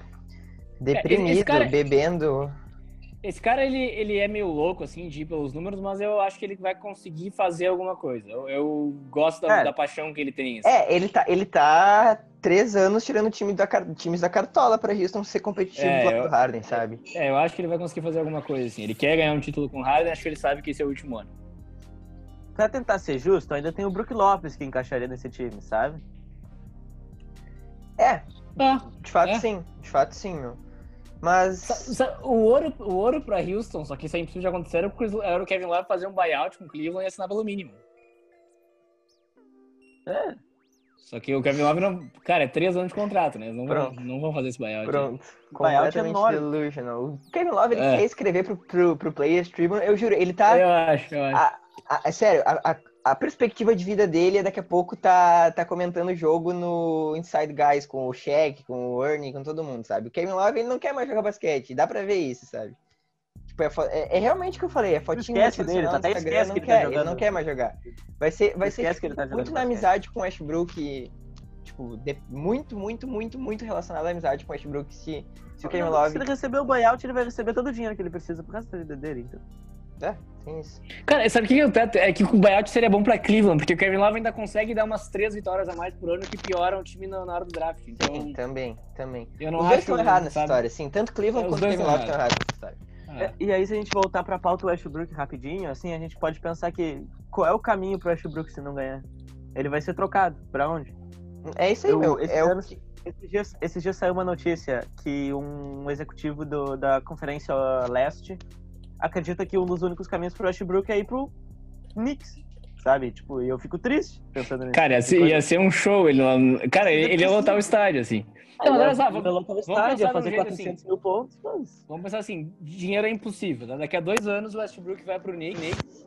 deprimido, É, esse cara- bebendo. Esse cara, ele, ele é meio louco, assim, de ir pelos números, mas eu acho que ele vai conseguir fazer alguma coisa. Eu, eu gosto da, É. da paixão que ele tem. assim. É, ele tá, ele tá três anos tirando time da, times da cartola pra Houston ser competitivo É, do lado eu- do Harden, sabe? É, eu acho que ele vai conseguir fazer alguma coisa, assim. Ele quer ganhar um título com o Harden, acho que ele sabe que esse é o último ano. Pra tentar ser justo, ainda tem o Brook Lopes que encaixaria nesse time, sabe? É, Ah, de fato É. sim, de fato sim, meu. Mas. o ouro, o ouro pra Houston, só que isso é impossível de acontecer, era o, Chris- era o Kevin Love fazer um buyout com o Cleveland e assinar pelo mínimo. É. Só que o Kevin Love não. Cara, é três anos de contrato, né? Eles não, vão, não vão fazer esse buyout. Pronto. Buyout é delusional. O Kevin Love, ele É. quer escrever pro, pro, pro Players Tribune, eu juro, ele tá. Eu acho, eu acho. A- a- é sério, a, a, a perspectiva de vida dele é daqui a pouco tá, tá comentando o jogo no Inside Guys com o Shaq, com o Ernie, com todo mundo, sabe? O Kevin Love ele não quer mais jogar basquete, dá pra ver isso, sabe? Tipo, é, é- é realmente o que eu falei, é fotinho esquece dele, no até Instagram, esquece não que ele quer, tá ele não quer mais jogar. Vai ser, vai ser esquece tipo, tá muito na amizade com o Westbrook, tipo, de- muito, muito, muito, muito relacionado à amizade com o Westbrook se, se o Kevin Love... Se ele receber o buyout, ele vai receber todo o dinheiro que ele precisa pro resto da vida dele. Então. É, Cara, sabe o que eu teto? É que o buyout seria bom pra Cleveland, porque o Kevin Love ainda consegue dar umas três vitórias a mais por ano que pioram o time na, na hora do draft. Então, Sim, também, também. eu não Os dois acho. estão errados nessa história, sim. Tanto Cleveland É, quanto Kevin Love estão errados nessa história. Ah, É, e aí, se a gente voltar pra pauta Westbrook rapidinho, assim, a gente pode pensar que qual é o caminho pro Westbrook se não ganhar? Ele vai ser trocado. Pra onde? É isso aí, Eu- meu. esse É que- Esses dias, esses dias saiu uma notícia que um executivo do- da Conferência Leste acredita que um dos únicos caminhos pro Westbrook é ir pro Knicks, sabe? Tipo, e eu fico triste pensando nisso. Cara, ia ser, ia ser um show. Ele, cara, ele, ele ia lotar o estádio, assim. Não, olha só, vamos- vou lotar o vamos estádio, fazer jeito 400 mil pontos, mas... Vamos pensar assim: dinheiro é impossível. Tá? Daqui a dois anos o Westbrook vai pro Knicks.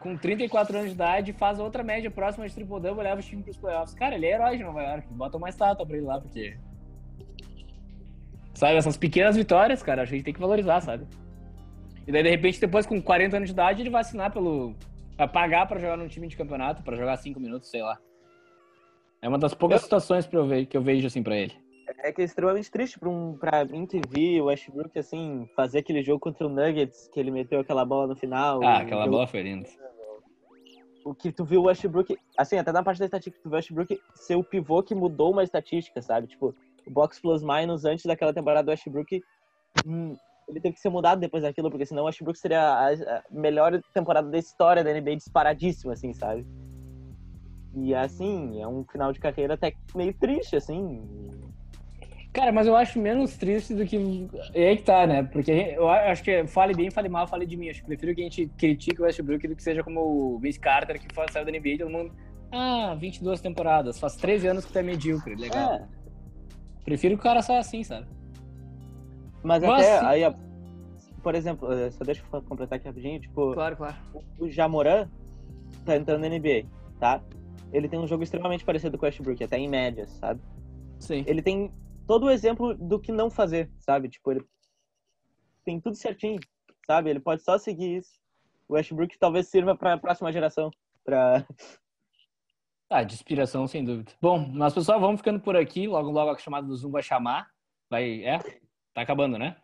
Com 34 anos de idade, faz outra média próxima de triple-double e leva o time pros playoffs. Cara, ele é herói de Nova York. Bota uma estátua pra ele lá, porque. Sabe, essas pequenas vitórias, cara, a gente tem que valorizar, sabe? E daí, de repente, depois, com 40 anos de idade, ele vai assinar pelo. Vai pagar pra jogar num time de campeonato, pra jogar 5 minutos, sei lá. É uma das poucas situações pra eu ver, que eu vejo assim pra ele. É que é extremamente triste pra, um, pra MTV, o Westbrook, assim, fazer aquele jogo contra o Nuggets, que ele meteu aquela bola no final. Ah, aquela bola foi linda. O que tu viu o Westbrook, assim, até na parte da estatística, tu viu o Westbrook ser o pivô que mudou uma estatística, sabe? Tipo, o box plus minus antes daquela temporada do Westbrook, hum, ele teve que ser mudado depois daquilo, porque senão o Westbrook seria a, melhor temporada da história da NBA disparadíssima, assim, sabe? E assim, é um final de carreira até meio triste, assim. Cara, mas eu acho menos triste do que. É aí que tá, né? Porque eu acho que fale bem, fale mal, fale de mim. Acho que prefiro que a gente critique o Westbrook do que seja como o Vince Carter, que foi- saiu da NBA e todo mundo. Ah, 22 temporadas, faz 13 anos que tu é medíocre, legal. É, Prefiro que o cara saia assim, sabe? Mas, até aí, ó, por exemplo, só deixa eu completar aqui rapidinho, tipo, Claro, claro. o Jamoran tá entrando na NBA, tá? Ele tem um jogo extremamente parecido com o Westbrook, até em médias, sabe? Sim. Ele tem todo o exemplo do que não fazer, sabe? Tipo, ele tem tudo certinho, sabe? Ele pode só seguir isso. O Westbrook talvez sirva pra próxima geração, pra... Ah, de inspiração, sem dúvida. Bom, mas pessoal, vamos ficando por aqui. Logo, logo a chamada do Zoom vai chamar. Vai, é? Tá acabando, né?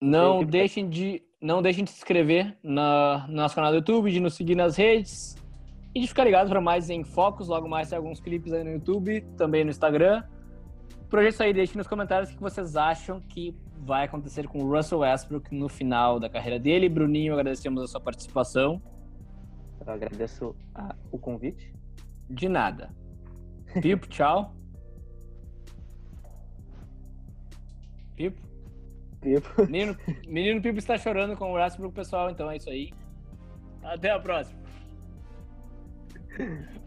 Não deixem de, não deixem de se inscrever na, no nosso canal do YouTube, de nos seguir nas redes e de ficar ligado para mais em focos. Logo mais tem alguns clipes aí no YouTube, também no Instagram. Por é isso aí. Deixem nos comentários o que vocês acham que vai acontecer com o Russell Westbrook no final da carreira dele. Bruninho, agradecemos a sua participação. Eu agradeço a- o convite. De nada. Pipo, tchau. Pipo? Pipo. Menino, menino Pipo está chorando com o braço pro pessoal, então é isso aí. Até a próxima.